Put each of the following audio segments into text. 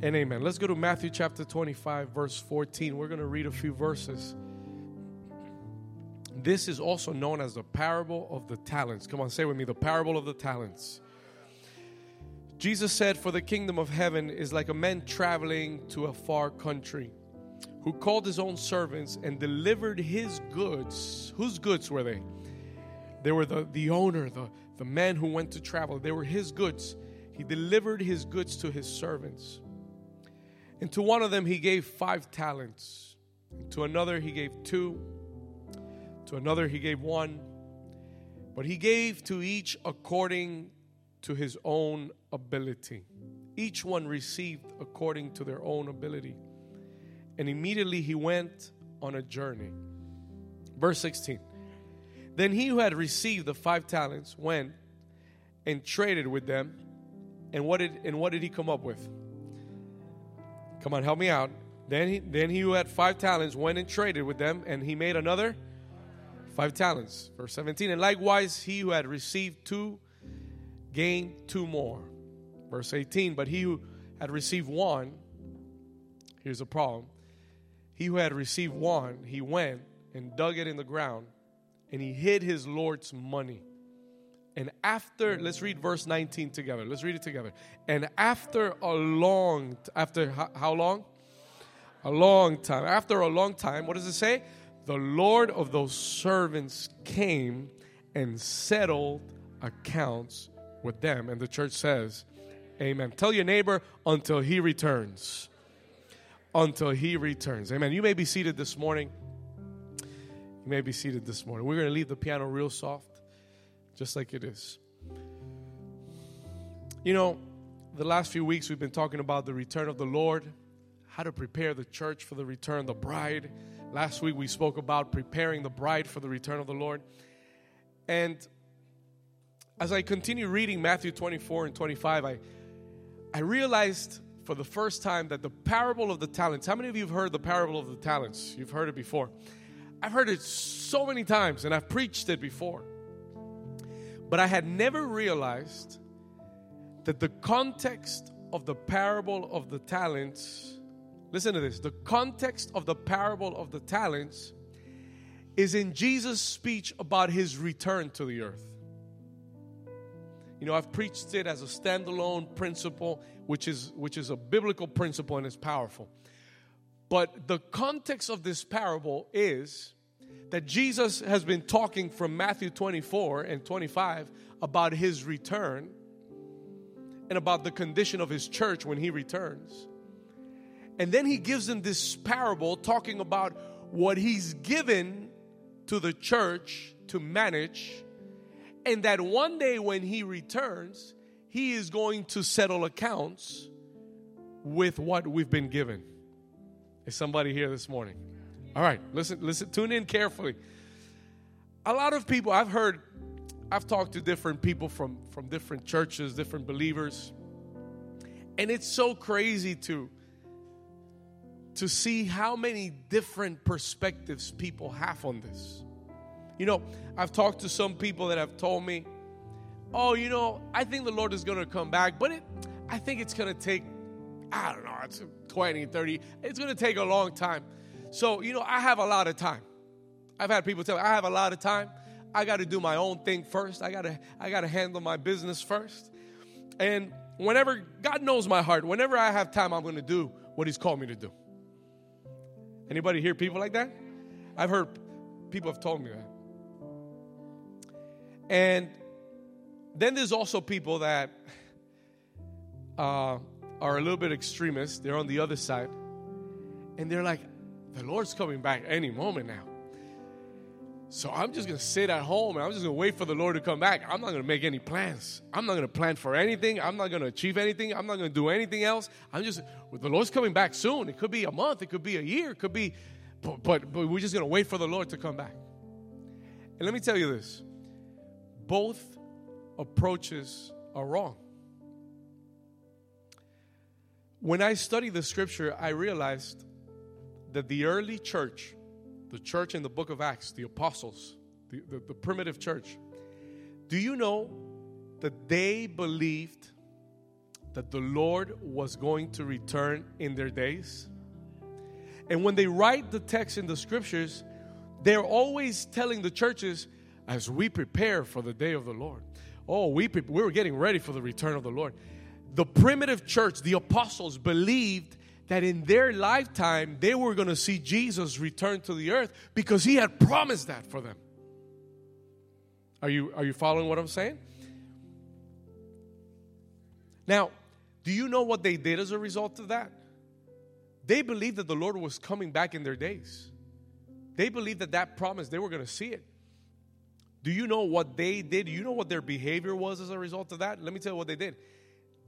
and amen. Let's go to Matthew chapter 25, verse 14. We're going to read a few verses. This is also known as the parable of the talents. Come on, say with me the parable of the talents. Jesus said, For the kingdom of heaven is like a man traveling to a far country who called his own servants and delivered his goods. Whose goods were they? They were the, the owner, the, the man who went to travel. They were his goods. He delivered his goods to his servants. And to one of them he gave five talents. And to another he gave two. To another he gave one. But he gave to each according to his own ability. Each one received according to their own ability. And immediately he went on a journey. Verse 16. Then he who had received the five talents went and traded with them. And what did and what did he come up with? Come on, help me out. Then he then he who had five talents went and traded with them, and he made another five talents. Verse 17. And likewise he who had received two gained two more. Verse 18. But he who had received one, here's a problem. He who had received one, he went and dug it in the ground, and he hid his Lord's money. And after, let's read verse 19 together. Let's read it together. And after a long, after how long? A long time. After a long time, what does it say? The Lord of those servants came and settled accounts with them. And the church says, Amen. Tell your neighbor until he returns. Until he returns. Amen. You may be seated this morning. You may be seated this morning. We're going to leave the piano real soft, just like it is. You know, the last few weeks we've been talking about the return of the Lord, how to prepare the church for the return, the bride. Last week we spoke about preparing the bride for the return of the Lord. And as I continue reading Matthew 24 and 25, I, I realized for the first time that the parable of the talents, how many of you have heard the parable of the talents? You've heard it before. I've heard it so many times and I've preached it before. But I had never realized that the context of the parable of the talents, listen to this, the context of the parable of the talents is in Jesus' speech about his return to the earth. You know, I've preached it as a standalone principle, which is which is a biblical principle and it's powerful. But the context of this parable is that Jesus has been talking from Matthew 24 and 25 about his return and about the condition of his church when he returns. And then he gives them this parable talking about what he's given to the church to manage and that one day when he returns, he is going to settle accounts with what we've been given. Is somebody here this morning? All right, listen, listen, tune in carefully. A lot of people I've heard, I've talked to different people from, from different churches, different believers, and it's so crazy to to see how many different perspectives people have on this. You know, I've talked to some people that have told me, oh, you know, I think the Lord is going to come back, but it, I think it's going to take, I don't know, it's 20, 30, it's going to take a long time. So, you know, I have a lot of time. I've had people tell me, I have a lot of time. I got to do my own thing first. I got to I got to handle my business first. And whenever God knows my heart, whenever I have time, I'm going to do what he's called me to do. Anybody hear people like that? I've heard people have told me that. And then there's also people that uh, are a little bit extremist. They're on the other side. And they're like, the Lord's coming back any moment now. So I'm just going to sit at home and I'm just going to wait for the Lord to come back. I'm not going to make any plans. I'm not going to plan for anything. I'm not going to achieve anything. I'm not going to do anything else. I'm just, the Lord's coming back soon. It could be a month. It could be a year. It could be, but, but, but we're just going to wait for the Lord to come back. And let me tell you this both approaches are wrong. When I studied the scripture, I realized that the early church, the church in the book of Acts, the apostles, the, the, the primitive church, do you know that they believed that the Lord was going to return in their days. And when they write the text in the scriptures, they're always telling the churches, as we prepare for the day of the Lord. Oh, we, pre- we were getting ready for the return of the Lord. The primitive church, the apostles, believed that in their lifetime they were going to see Jesus return to the earth because he had promised that for them. Are you, are you following what I'm saying? Now, do you know what they did as a result of that? They believed that the Lord was coming back in their days. They believed that that promise, they were going to see it. Do you know what they did? Do you know what their behavior was as a result of that? Let me tell you what they did.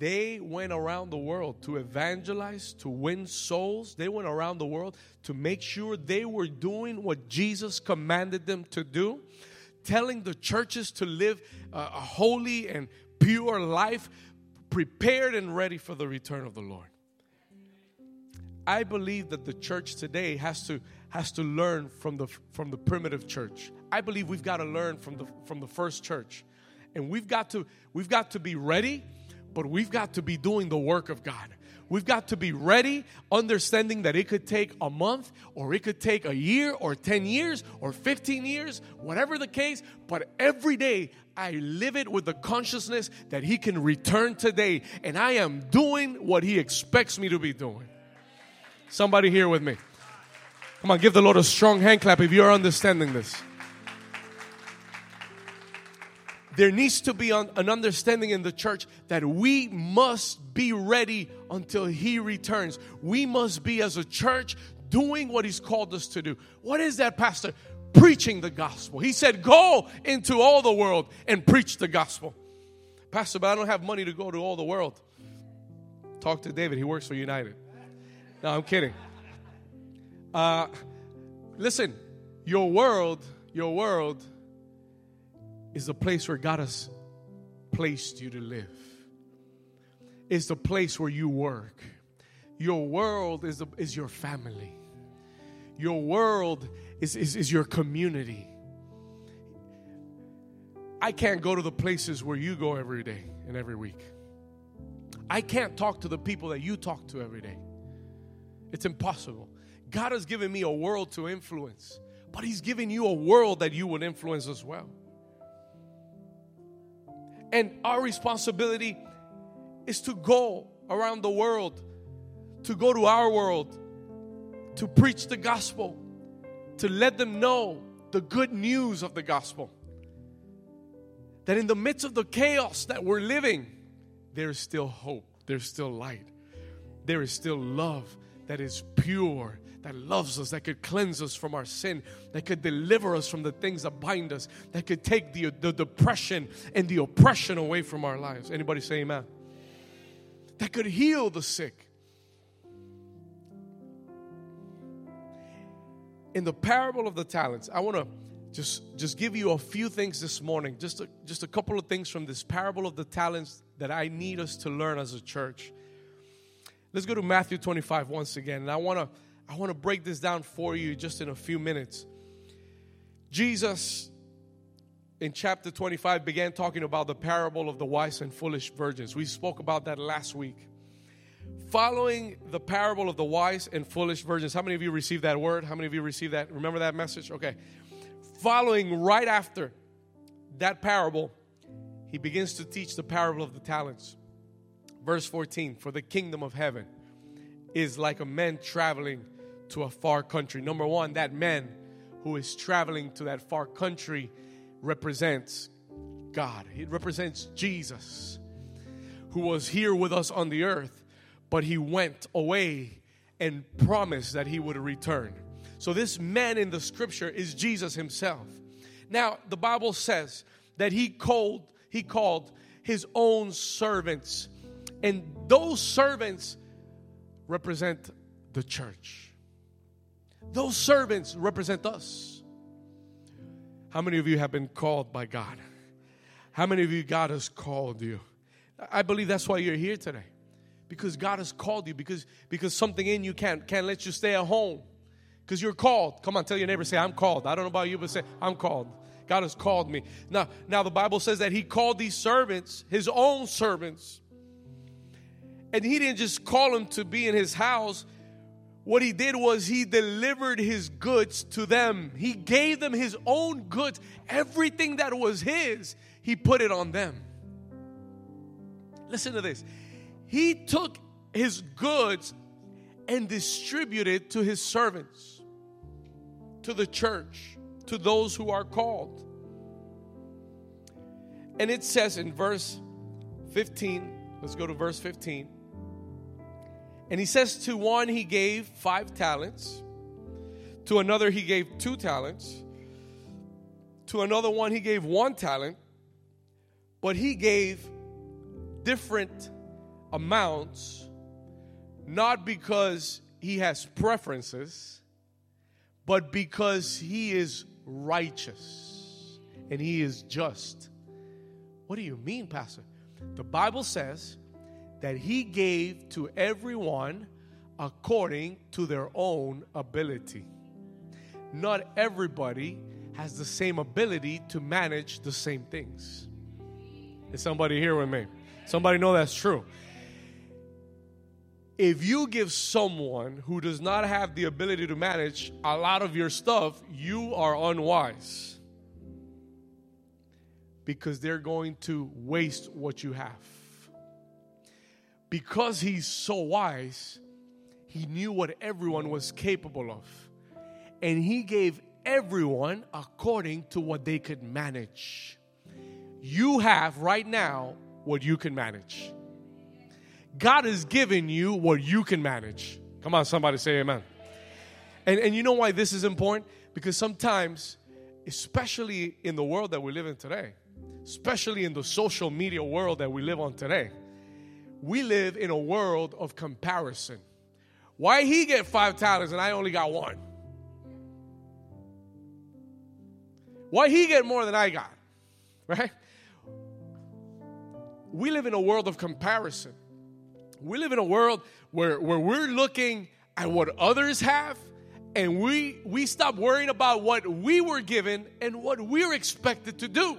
They went around the world to evangelize, to win souls. They went around the world to make sure they were doing what Jesus commanded them to do, telling the churches to live a holy and pure life, prepared and ready for the return of the Lord. I believe that the church today has to has to learn from the from the primitive church. I believe we've got to learn from the from the first church. And we've got to we've got to be ready but we've got to be doing the work of God. We've got to be ready, understanding that it could take a month, or it could take a year, or 10 years, or 15 years, whatever the case. But every day, I live it with the consciousness that He can return today, and I am doing what He expects me to be doing. Somebody here with me. Come on, give the Lord a strong hand clap if you're understanding this. There needs to be an understanding in the church that we must be ready until He returns. We must be, as a church, doing what He's called us to do. What is that, Pastor? Preaching the gospel. He said, Go into all the world and preach the gospel. Pastor, but I don't have money to go to all the world. Talk to David, he works for United. No, I'm kidding. Uh, listen, your world, your world is the place where God has placed you to live. It's the place where you work. Your world is, is your family. Your world is, is, is your community. I can't go to the places where you go every day and every week. I can't talk to the people that you talk to every day. It's impossible. God has given me a world to influence, but He's given you a world that you would influence as well. And our responsibility is to go around the world, to go to our world, to preach the gospel, to let them know the good news of the gospel. That in the midst of the chaos that we're living, there is still hope, there's still light, there is still love that is pure that loves us, that could cleanse us from our sin, that could deliver us from the things that bind us, that could take the, the depression and the oppression away from our lives. Anybody say amen? That could heal the sick. In the parable of the talents, I want to just just give you a few things this morning just a, just a couple of things from this parable of the talents that i need us to learn as a church let's go to matthew 25 once again and i want to I want to break this down for you just in a few minutes. Jesus, in chapter 25, began talking about the parable of the wise and foolish virgins. We spoke about that last week. Following the parable of the wise and foolish virgins, how many of you received that word? How many of you received that? Remember that message? Okay. Following right after that parable, he begins to teach the parable of the talents. Verse 14 For the kingdom of heaven is like a man traveling to a far country. Number one, that man who is traveling to that far country represents God, it represents Jesus, who was here with us on the earth, but he went away and promised that he would return. So, this man in the scripture is Jesus himself. Now, the Bible says that he called, he called his own servants, and those servants represent the church. Those servants represent us. How many of you have been called by God? How many of you God has called you? I believe that's why you're here today. Because God has called you, because, because something in you can't, can't let you stay at home. Because you're called. Come on, tell your neighbor, say, I'm called. I don't know about you, but say, I'm called. God has called me. Now, now the Bible says that He called these servants, His own servants, And he didn't just call them to be in his house. What he did was he delivered his goods to them. He gave them his own goods. Everything that was his, he put it on them. Listen to this. He took his goods and distributed to his servants, to the church, to those who are called. And it says in verse 15, let's go to verse 15. And he says, To one he gave five talents, to another he gave two talents, to another one he gave one talent, but he gave different amounts, not because he has preferences, but because he is righteous and he is just. What do you mean, Pastor? The Bible says that he gave to everyone according to their own ability. Not everybody has the same ability to manage the same things. Is somebody here with me? Somebody know that's true. If you give someone who does not have the ability to manage a lot of your stuff, you are unwise. Because they're going to waste what you have because he's so wise, he knew what everyone was capable of. And he gave everyone according to what they could manage. You have right now what you can manage. God has given you what you can manage. Come on, somebody say amen. And, and you know why this is important? Because sometimes, especially in the world that we live in today, especially in the social media world that we live on today, we live in a world of comparison. Why he get five talents and I only got one? Why he get more than I got? Right? We live in a world of comparison. We live in a world where, where we're looking at what others have and we we stop worrying about what we were given and what we're expected to do.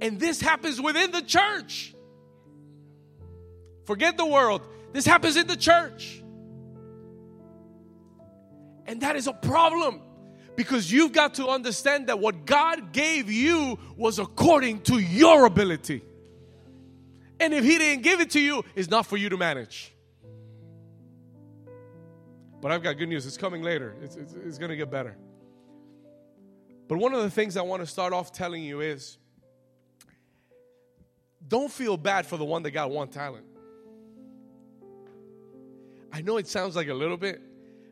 And this happens within the church. Forget the world. This happens in the church. And that is a problem because you've got to understand that what God gave you was according to your ability. And if He didn't give it to you, it's not for you to manage. But I've got good news. It's coming later, it's, it's, it's going to get better. But one of the things I want to start off telling you is don't feel bad for the one that got one talent. I know it sounds like a little bit,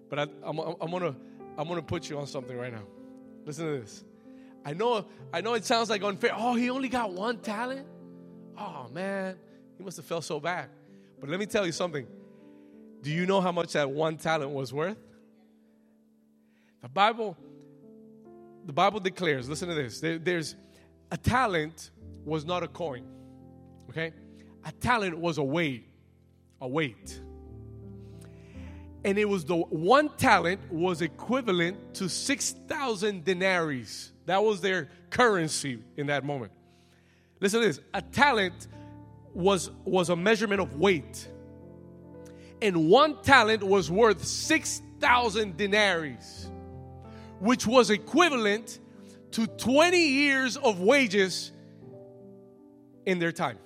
but I, am gonna I'm gonna put you on something right now. Listen to this. I know I know it sounds like unfair. Oh, he only got one talent. Oh man, he must have felt so bad. But let me tell you something. Do you know how much that one talent was worth? The Bible, the Bible declares. Listen to this. There, there's a talent was not a coin. Okay, a talent was a weight, a weight and it was the one talent was equivalent to 6,000 denaries. That was their currency in that moment. Listen to this a talent was, was a measurement of weight, and one talent was worth 6,000 denaries, which was equivalent to 20 years of wages in their time.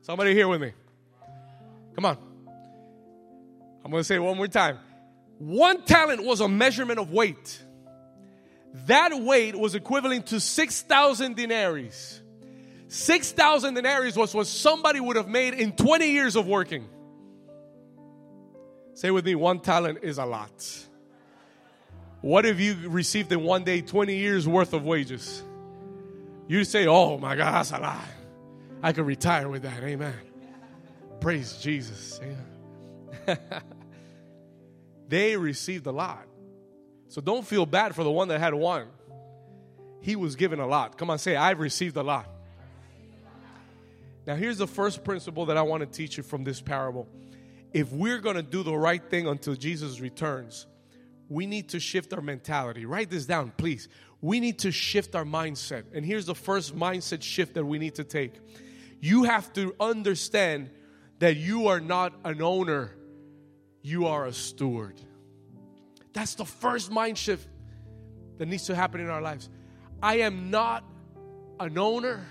Somebody here with me? Come on. I'm going to say it one more time. One talent was a measurement of weight. That weight was equivalent to 6,000 denaries. 6,000 denaries was what somebody would have made in 20 years of working. Say with me, one talent is a lot. What if you received in one day 20 years worth of wages? You say, oh my God, that's a lot. I could retire with that. Amen. Praise Jesus. Amen. they received a lot. So don't feel bad for the one that had one. He was given a lot. Come on, say, I've received a lot. Now, here's the first principle that I want to teach you from this parable. If we're going to do the right thing until Jesus returns, we need to shift our mentality. Write this down, please. We need to shift our mindset. And here's the first mindset shift that we need to take you have to understand that you are not an owner, you are a steward. That's the first mind shift that needs to happen in our lives. I am not an owner.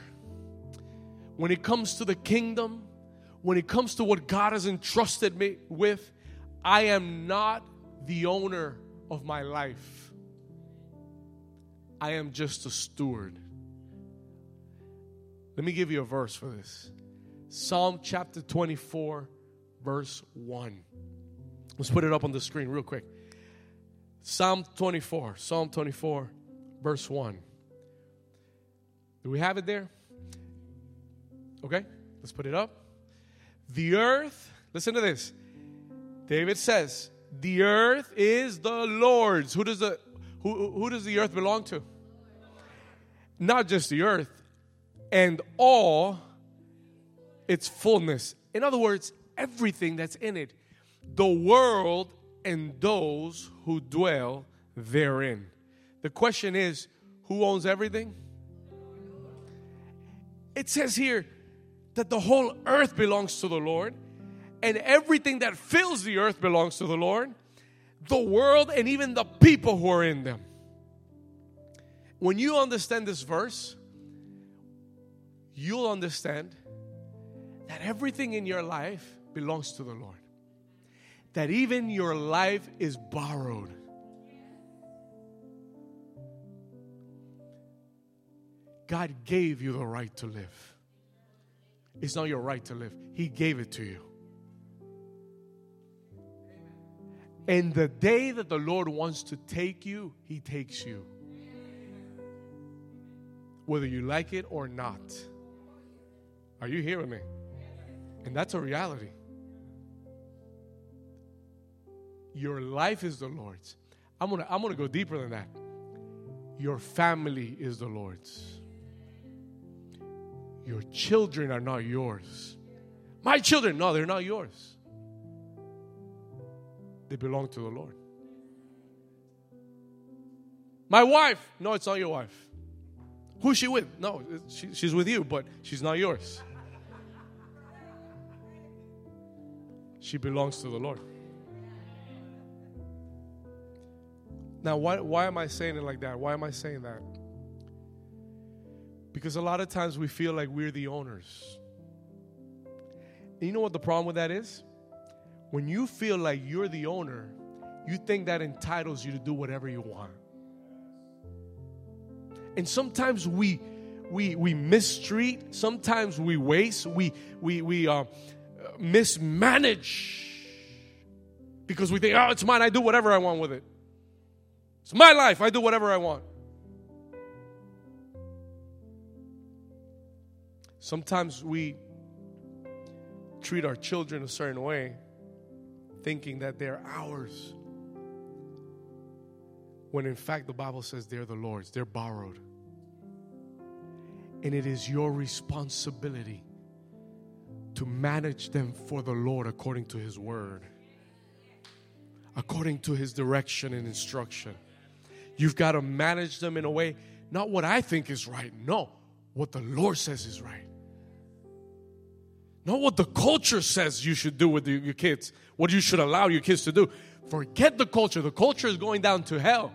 When it comes to the kingdom, when it comes to what God has entrusted me with, I am not the owner of my life. I am just a steward. Let me give you a verse for this Psalm chapter 24, verse 1. Let's put it up on the screen real quick. Psalm 24, Psalm 24, verse 1. Do we have it there? Okay, let's put it up. The earth, listen to this. David says, The earth is the Lord's. Who does the who, who does the earth belong to? Not just the earth, and all its fullness. In other words, everything that's in it. The world and those who dwell therein. The question is who owns everything? It says here that the whole earth belongs to the Lord and everything that fills the earth belongs to the Lord, the world, and even the people who are in them. When you understand this verse, you'll understand that everything in your life belongs to the Lord that even your life is borrowed. God gave you the right to live. It's not your right to live, He gave it to you. And the day that the Lord wants to take you, He takes you. Whether you like it or not. Are you hearing me? And that's a reality. Your life is the Lord's. I'm gonna, I'm gonna go deeper than that. Your family is the Lord's. Your children are not yours. My children, no, they're not yours. They belong to the Lord. My wife, no, it's not your wife. Who's she with? No, she, she's with you, but she's not yours. She belongs to the Lord. Now, why, why am I saying it like that? Why am I saying that? Because a lot of times we feel like we're the owners. And you know what the problem with that is? When you feel like you're the owner, you think that entitles you to do whatever you want. And sometimes we we we mistreat, sometimes we waste, we we we uh, mismanage because we think, oh, it's mine. I do whatever I want with it. It's my life. I do whatever I want. Sometimes we treat our children a certain way, thinking that they're ours. When in fact, the Bible says they're the Lord's, they're borrowed. And it is your responsibility to manage them for the Lord according to His word, according to His direction and instruction. You've got to manage them in a way, not what I think is right, no, what the Lord says is right. Not what the culture says you should do with your kids, what you should allow your kids to do. Forget the culture. The culture is going down to hell.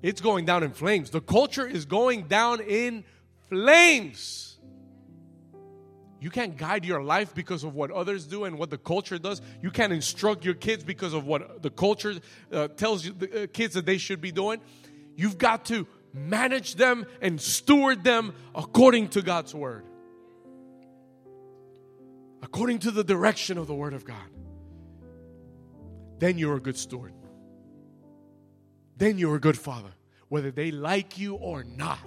It's going down in flames. The culture is going down in flames. You can't guide your life because of what others do and what the culture does. You can't instruct your kids because of what the culture uh, tells you, the uh, kids that they should be doing. You've got to manage them and steward them according to God's word, according to the direction of the word of God. Then you're a good steward. Then you're a good father, whether they like you or not.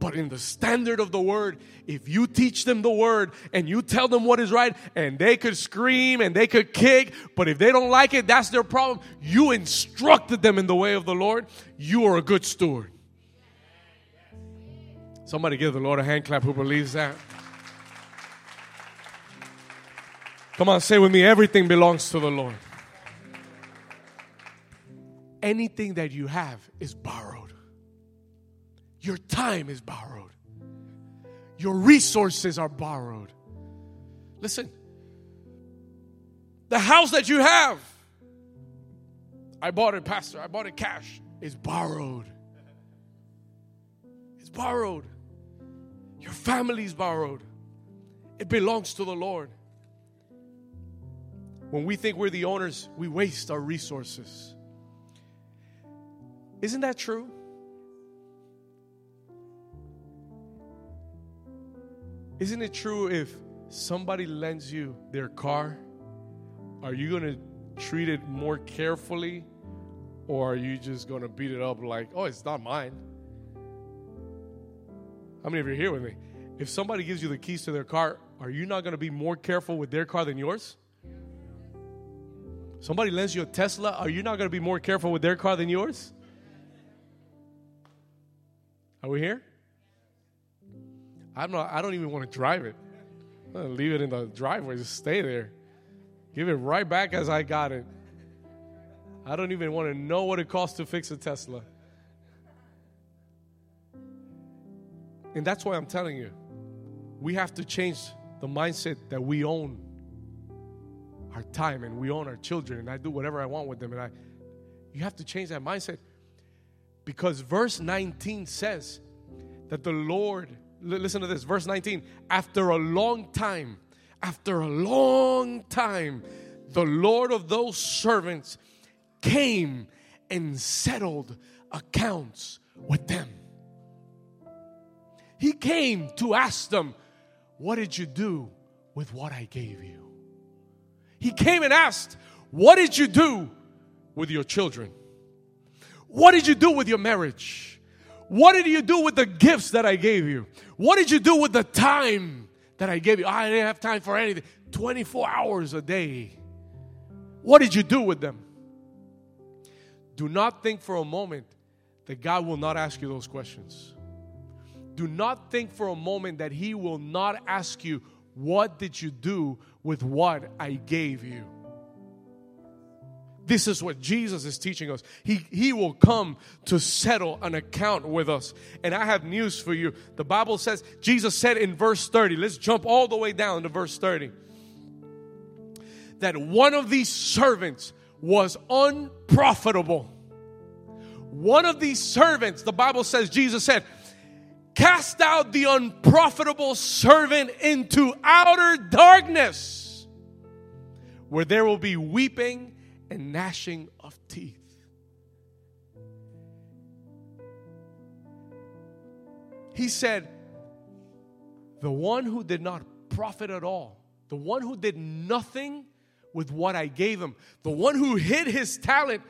But in the standard of the word, if you teach them the word and you tell them what is right, and they could scream and they could kick, but if they don't like it, that's their problem. You instructed them in the way of the Lord, you are a good steward. Somebody give the Lord a hand clap who believes that. Come on, say with me everything belongs to the Lord. Anything that you have is borrowed. Your time is borrowed. Your resources are borrowed. Listen, the house that you have, I bought it, Pastor, I bought it cash, is borrowed. It's borrowed. Your family's borrowed. It belongs to the Lord. When we think we're the owners, we waste our resources. Isn't that true? Isn't it true if somebody lends you their car, are you going to treat it more carefully or are you just going to beat it up like, oh, it's not mine? How many of you are here with me? If somebody gives you the keys to their car, are you not going to be more careful with their car than yours? Somebody lends you a Tesla, are you not going to be more careful with their car than yours? Are we here? I'm not I don't even want to drive it. leave it in the driveway, just stay there. Give it right back as I got it. I don't even want to know what it costs to fix a Tesla. And that's why I'm telling you, we have to change the mindset that we own our time and we own our children and I do whatever I want with them and I you have to change that mindset because verse 19 says that the Lord listen to this verse 19 after a long time after a long time the Lord of those servants came and settled accounts with them he came to ask them what did you do with what I gave you he came and asked, What did you do with your children? What did you do with your marriage? What did you do with the gifts that I gave you? What did you do with the time that I gave you? I didn't have time for anything. 24 hours a day. What did you do with them? Do not think for a moment that God will not ask you those questions. Do not think for a moment that He will not ask you, What did you do with what I gave you. This is what Jesus is teaching us. He, he will come to settle an account with us. And I have news for you. The Bible says, Jesus said in verse 30, let's jump all the way down to verse 30, that one of these servants was unprofitable. One of these servants, the Bible says, Jesus said, Cast out the unprofitable servant into outer darkness, where there will be weeping and gnashing of teeth. He said, The one who did not profit at all, the one who did nothing with what I gave him, the one who hid his talent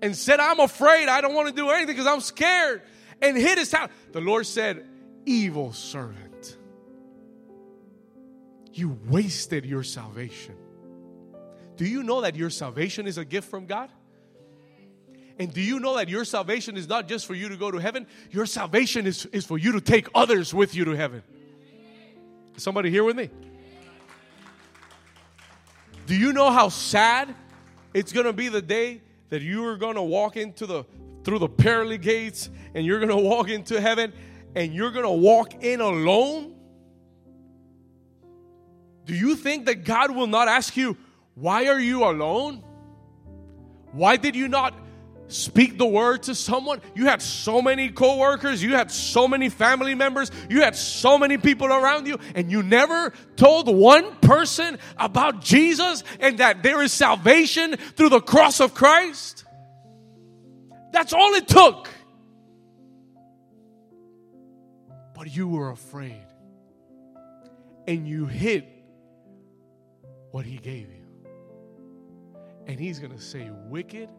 and said, I'm afraid, I don't want to do anything because I'm scared and hid his talent. The Lord said, Evil servant, you wasted your salvation. Do you know that your salvation is a gift from God? And do you know that your salvation is not just for you to go to heaven? Your salvation is, is for you to take others with you to heaven. Somebody here with me? Do you know how sad it's going to be the day that you are going to walk into the through the pearly gates and you're going to walk into heaven and you're going to walk in alone? Do you think that God will not ask you, why are you alone? Why did you not speak the word to someone? You had so many coworkers, you had so many family members, you had so many people around you, and you never told one person about Jesus and that there is salvation through the cross of Christ? That's all it took. But you were afraid. And you hid what he gave you. And he's going to say, wicked,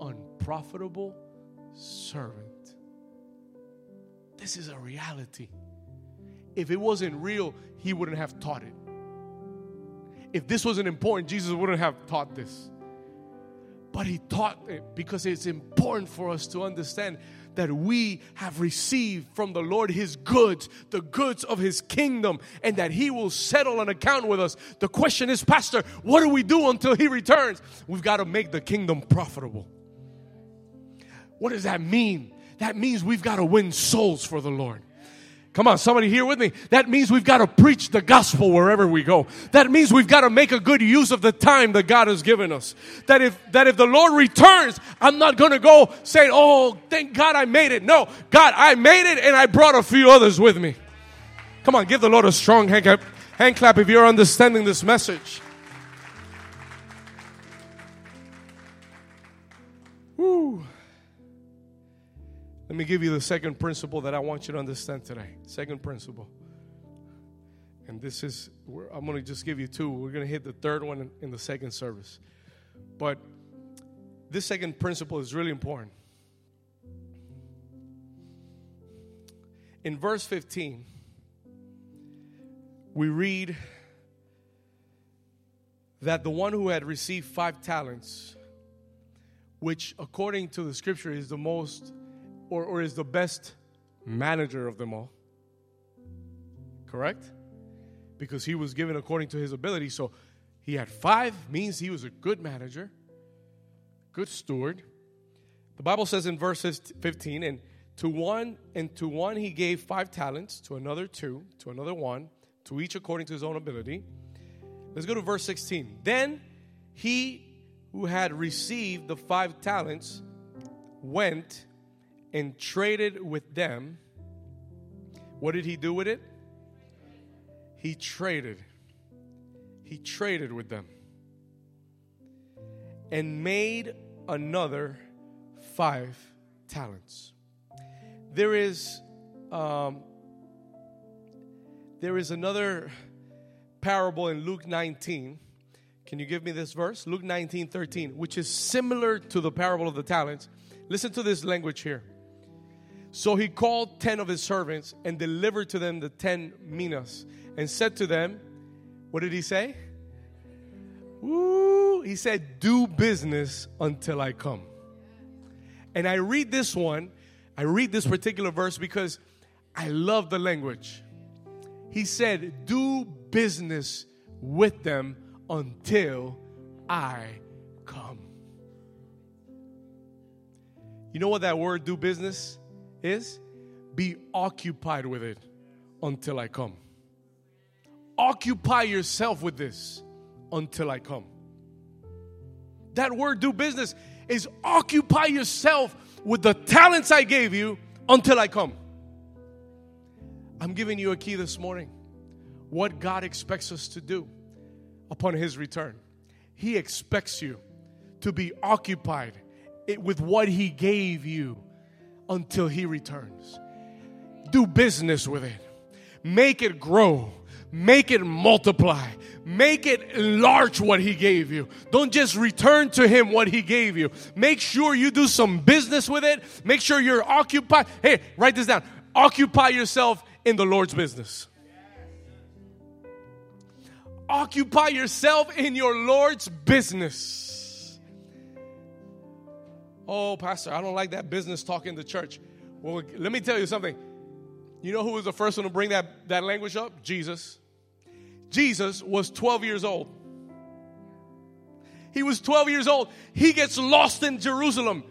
unprofitable servant. This is a reality. If it wasn't real, he wouldn't have taught it. If this wasn't important, Jesus wouldn't have taught this. But he taught it because it's important for us to understand that we have received from the Lord his goods, the goods of his kingdom, and that he will settle an account with us. The question is, Pastor, what do we do until he returns? We've got to make the kingdom profitable. What does that mean? That means we've got to win souls for the Lord. Come on, somebody here with me. That means we've got to preach the gospel wherever we go. That means we've got to make a good use of the time that God has given us. That if that if the Lord returns, I'm not going to go saying, "Oh, thank God I made it." No, God, I made it and I brought a few others with me. Come on, give the Lord a strong hand clap, hand clap if you're understanding this message. Woo. Let me give you the second principle that I want you to understand today. Second principle. And this is, I'm going to just give you two. We're going to hit the third one in, in the second service. But this second principle is really important. In verse 15, we read that the one who had received five talents, which according to the scripture is the most or, or is the best manager of them all. Correct? Because he was given according to his ability. So he had five, means he was a good manager, good steward. The Bible says in verses 15, and to one, and to one he gave five talents, to another two, to another one, to each according to his own ability. Let's go to verse 16. Then he who had received the five talents went and traded with them. What did he do with it? He traded. He traded with them and made another five talents. There is um, there is another parable in Luke 19. Can you give me this verse? Luke 19, 13, which is similar to the parable of the talents. Listen to this language here. So he called ten of his servants and delivered to them the ten minas and said to them, What did he say? Woo, he said, Do business until I come. And I read this one, I read this particular verse because I love the language. He said, Do business with them until I come. You know what that word do business is be occupied with it until I come. Occupy yourself with this until I come. That word do business is occupy yourself with the talents I gave you until I come. I'm giving you a key this morning. What God expects us to do upon His return. He expects you to be occupied with what He gave you until He returns. Do business with it, make it grow. Make it multiply. Make it enlarge what he gave you. Don't just return to him what he gave you. Make sure you do some business with it. Make sure you're occupied. Hey, write this down. Occupy yourself in the Lord's business. Occupy yourself in your Lord's business. Oh, Pastor, I don't like that business talk in the church. Well, let me tell you something. You know who was the first one to bring that, that language up? Jesus. Jesus was 12 years old. He was 12 years old. He gets lost in Jerusalem.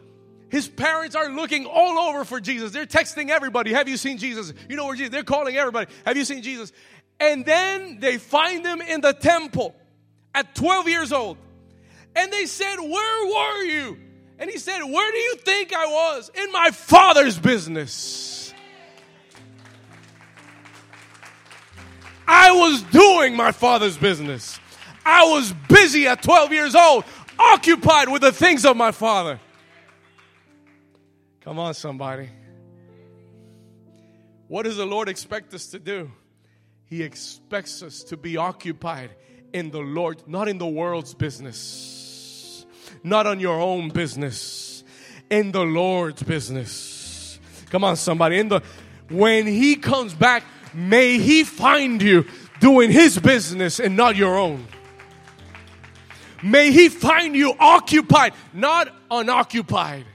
His parents are looking all over for Jesus. They're texting everybody, Have you seen Jesus? You know where Jesus? They're calling everybody, Have you seen Jesus? And then they find him in the temple at 12 years old. And they said, Where were you? And he said, Where do you think I was? In my father's business. I was doing my father's business. I was busy at 12 years old, occupied with the things of my father. Come on, somebody. What does the Lord expect us to do? He expects us to be occupied in the Lord, not in the world's business not on your own business, in the Lord's business. Come on, somebody. In the when He comes back, may He find you doing His business and not your own. May He find you occupied, not unoccupied.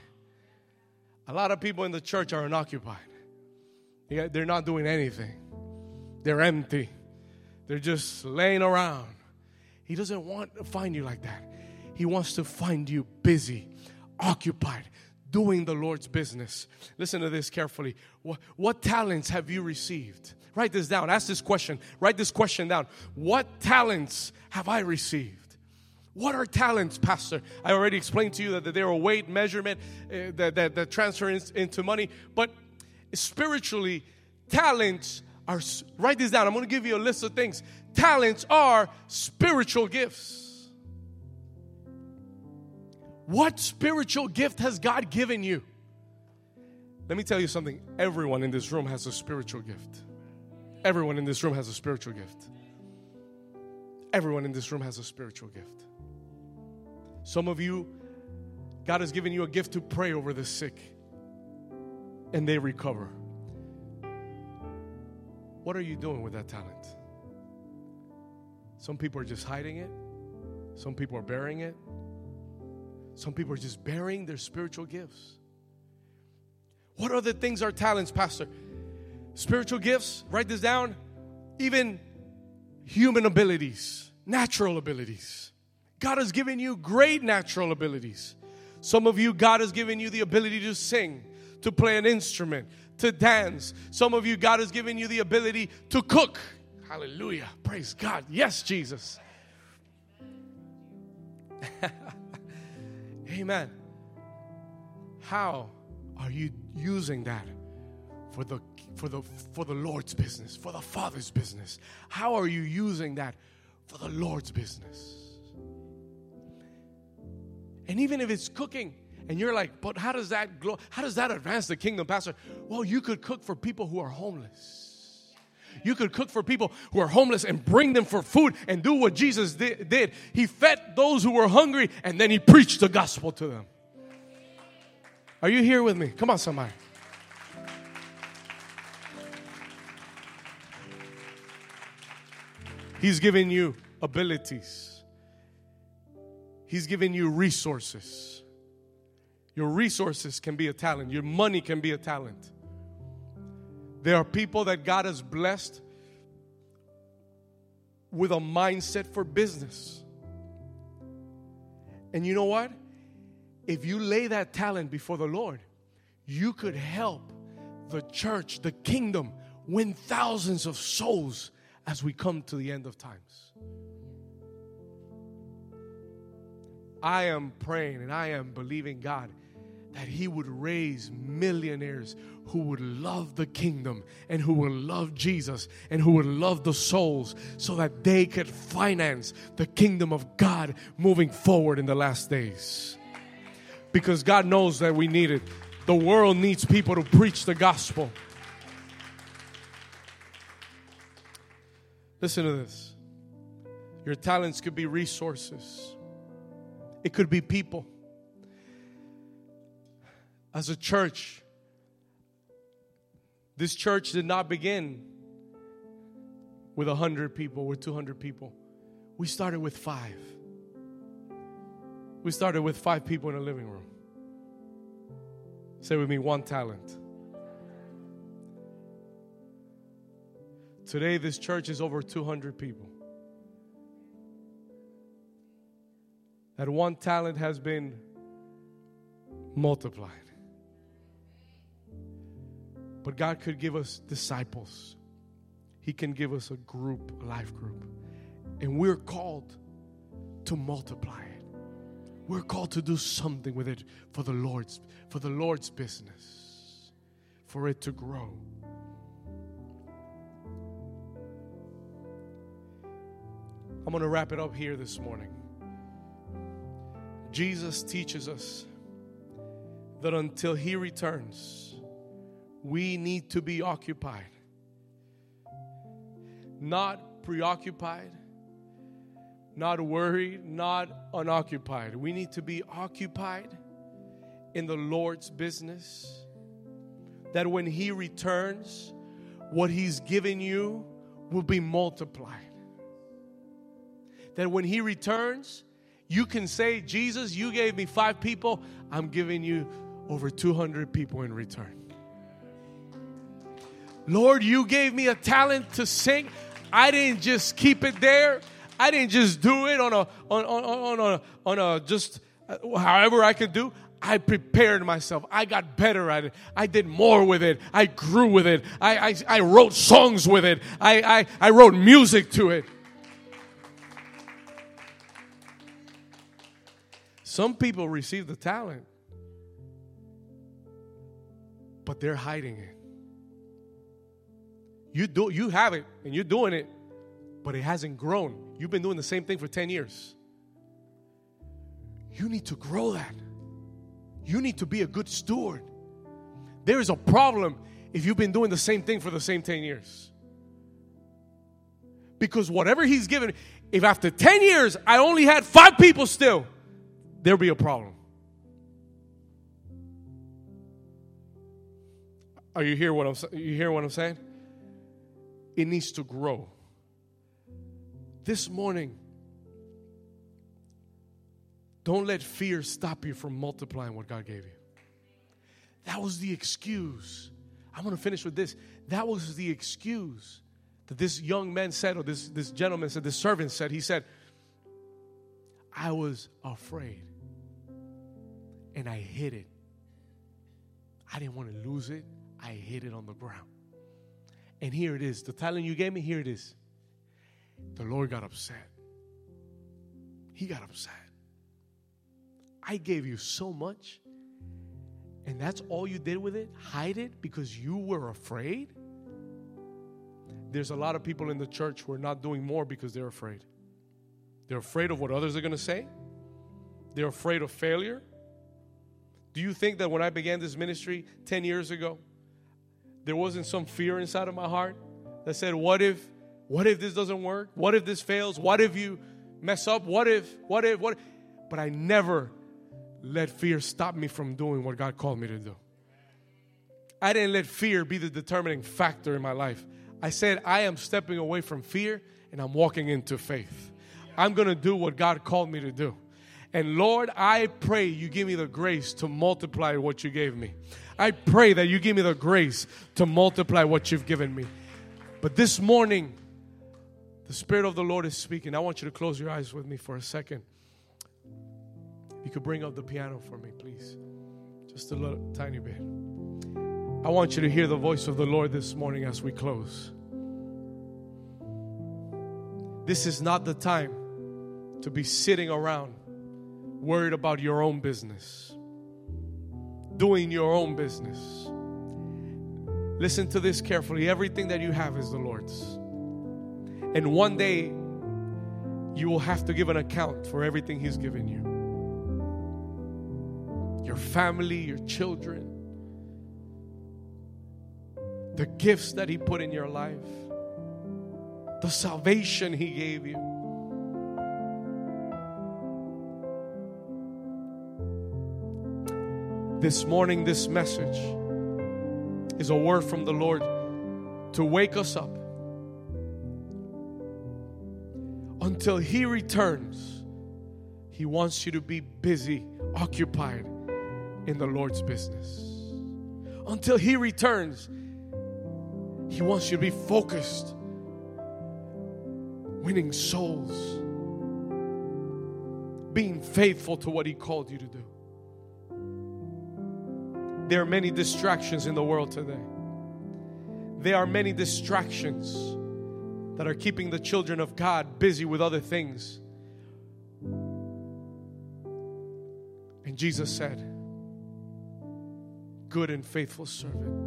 A lot of people in the church are unoccupied. They're not doing anything. They're empty. They're just laying around. He doesn't want to find you like that. He wants to find you busy, occupied, doing the Lord's business. Listen to this carefully. What, what talents have you received? Write this down. Ask this question. Write this question down. What talents have I received? What are talents, Pastor? I already explained to you that they're a weight measurement uh, that, that, that transfer into money. But spiritually, talents are, write this down. I'm going to give you a list of things. Talents are spiritual gifts. What spiritual gift has God given you? Let me tell you something. Everyone in this room has a spiritual gift. Everyone in this room has a spiritual gift. Everyone in this room has a spiritual gift. Some of you, God has given you a gift to pray over the sick and they recover. What are you doing with that talent? Some people are just hiding it, some people are burying it, some people are just burying their spiritual gifts. What other things are talents, Pastor? Spiritual gifts, write this down. Even human abilities, natural abilities. God has given you great natural abilities. Some of you, God has given you the ability to sing, to play an instrument, to dance. Some of you, God has given you the ability to cook. Hallelujah. Praise God. Yes, Jesus. Amen. How are you using that for the for the for the Lord's business, for the Father's business? How are you using that for the Lord's business? And even if it's cooking, and you're like, but how does that glow? How does that advance the kingdom, Pastor? Well, you could cook for people who are homeless. You could cook for people who are homeless and bring them for food and do what Jesus did. He fed those who were hungry and then he preached the gospel to them. Are you here with me? Come on, somebody. He's giving you abilities. He's given you resources. Your resources can be a talent, your money can be a talent. There are people that God has blessed with a mindset for business. And you know what? If you lay that talent before the Lord, you could help the church, the kingdom, win thousands of souls as we come to the end of times. I am praying and I am believing God that He would raise millionaires who would love the kingdom and who would love Jesus and who would love the souls so that they could finance the kingdom of God moving forward in the last days. Because God knows that we need it. The world needs people to preach the gospel. Listen to this. Your talents could be resources. It could be people. As a church, this church did not begin with 100 people, with 200 people. We started with five. We started with five people in a living room. Say with me, one talent. Today, this church is over 200 people. that one talent has been multiplied. But God could give us disciples, He can give us a group, a life group. And we're called to multiply it. We're called to do something with it for the Lord's for the Lord's business, for it to grow. I'm going to wrap it up here this morning. Jesus teaches us that until He returns, we need to be occupied, not preoccupied, not worried, not unoccupied. We need to be occupied in the Lord's business. That when He returns, what He's given you will be multiplied. That when He returns, you can say, Jesus, you gave me five people, I'm giving you over 200 people in return. Lord, you gave me a talent to sing. I didn't just keep it there. I didn't just do it on a on on, on a on a just uh, however I could do. I prepared myself. I got better at it. I did more with it. I grew with it. I, I, I wrote songs with it. I, I, I wrote music to it. Some people receive the talent, but they're hiding it. You do you have it and you're doing it, but it hasn't grown. You've been doing the same thing for 10 years. You need to grow that. You need to be a good steward. There is a problem if you've been doing the same thing for the same 10 years. Because whatever he's given, if after 10 years I only had five people still, there'll be a problem. Are you hear what I'm you hear what I'm saying? It needs to grow. This morning, don't let fear stop you from multiplying what God gave you. That was the excuse. I'm going to finish with this. That was the excuse that this young man said, or this, this gentleman said, this servant said. He said, I was afraid and I hid it. I didn't want to lose it. I hid it on the ground. And here it is. The talent you gave me, here it is. The Lord got upset. He got upset. I gave you so much, and that's all you did with it? Hide it because you were afraid? There's a lot of people in the church who are not doing more because they're afraid. They're afraid of what others are going to say, they're afraid of failure. Do you think that when I began this ministry 10 years ago, there wasn't some fear inside of my heart that said, What if, what if this doesn't work? What if this fails? What if you mess up? What if, what if, what if? But I never let fear stop me from doing what God called me to do. I didn't let fear be the determining factor in my life. I said, I am stepping away from fear and I'm walking into faith. I'm going to do what God called me to do. And Lord, I pray you give me the grace to multiply what you gave me. I pray that you give me the grace to multiply what you've given me. But this morning, the Spirit of the Lord is speaking. I want you to close your eyes with me for a second. You could bring up the piano for me, please. Just a little tiny bit. I want you to hear the voice of the Lord this morning as we close. This is not the time to be sitting around worried about your own business, doing your own business. Listen to this carefully. Everything that you have is the Lord's. And one day, you will have to give an account for everything He's given you your family, your children, the gifts that He put in your life, the salvation He gave you. This morning, this message is a word from the Lord to wake us up until He returns. He wants you to be busy, occupied in the Lord's business. Until He returns, He wants you to be focused, winning souls, being faithful to what He called you to do. There are many distractions in the world today. There are many distractions that are keeping the children of God busy with other things. And Jesus said, Good and faithful servant.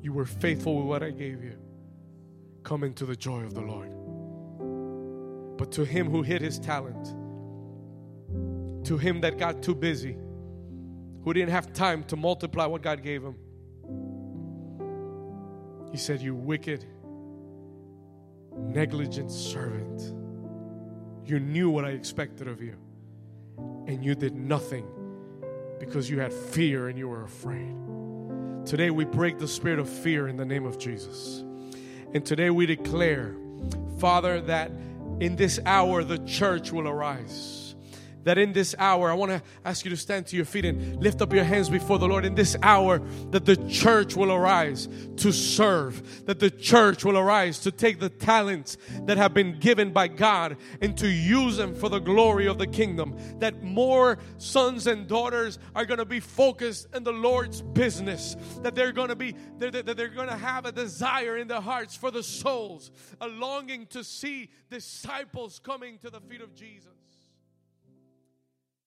You were faithful with what I gave you. Come into the joy of the Lord. But to him who hid his talent, to him that got too busy, who didn't have time to multiply what God gave him. He said, You wicked, negligent servant. You knew what I expected of you, and you did nothing because you had fear and you were afraid. Today we break the spirit of fear in the name of Jesus. And today we declare, Father, that in this hour the church will arise that in this hour, I want to ask you to stand to your feet and lift up your hands before the Lord. In this hour, that the church will arise to serve, that the church will arise to take the talents that have been given by God and to use them for the glory of the kingdom. That more sons and daughters are going to be focused in the Lord's business, that they're going to be, that they're going to have a desire in their hearts for the souls, a longing to see disciples coming to the feet of Jesus.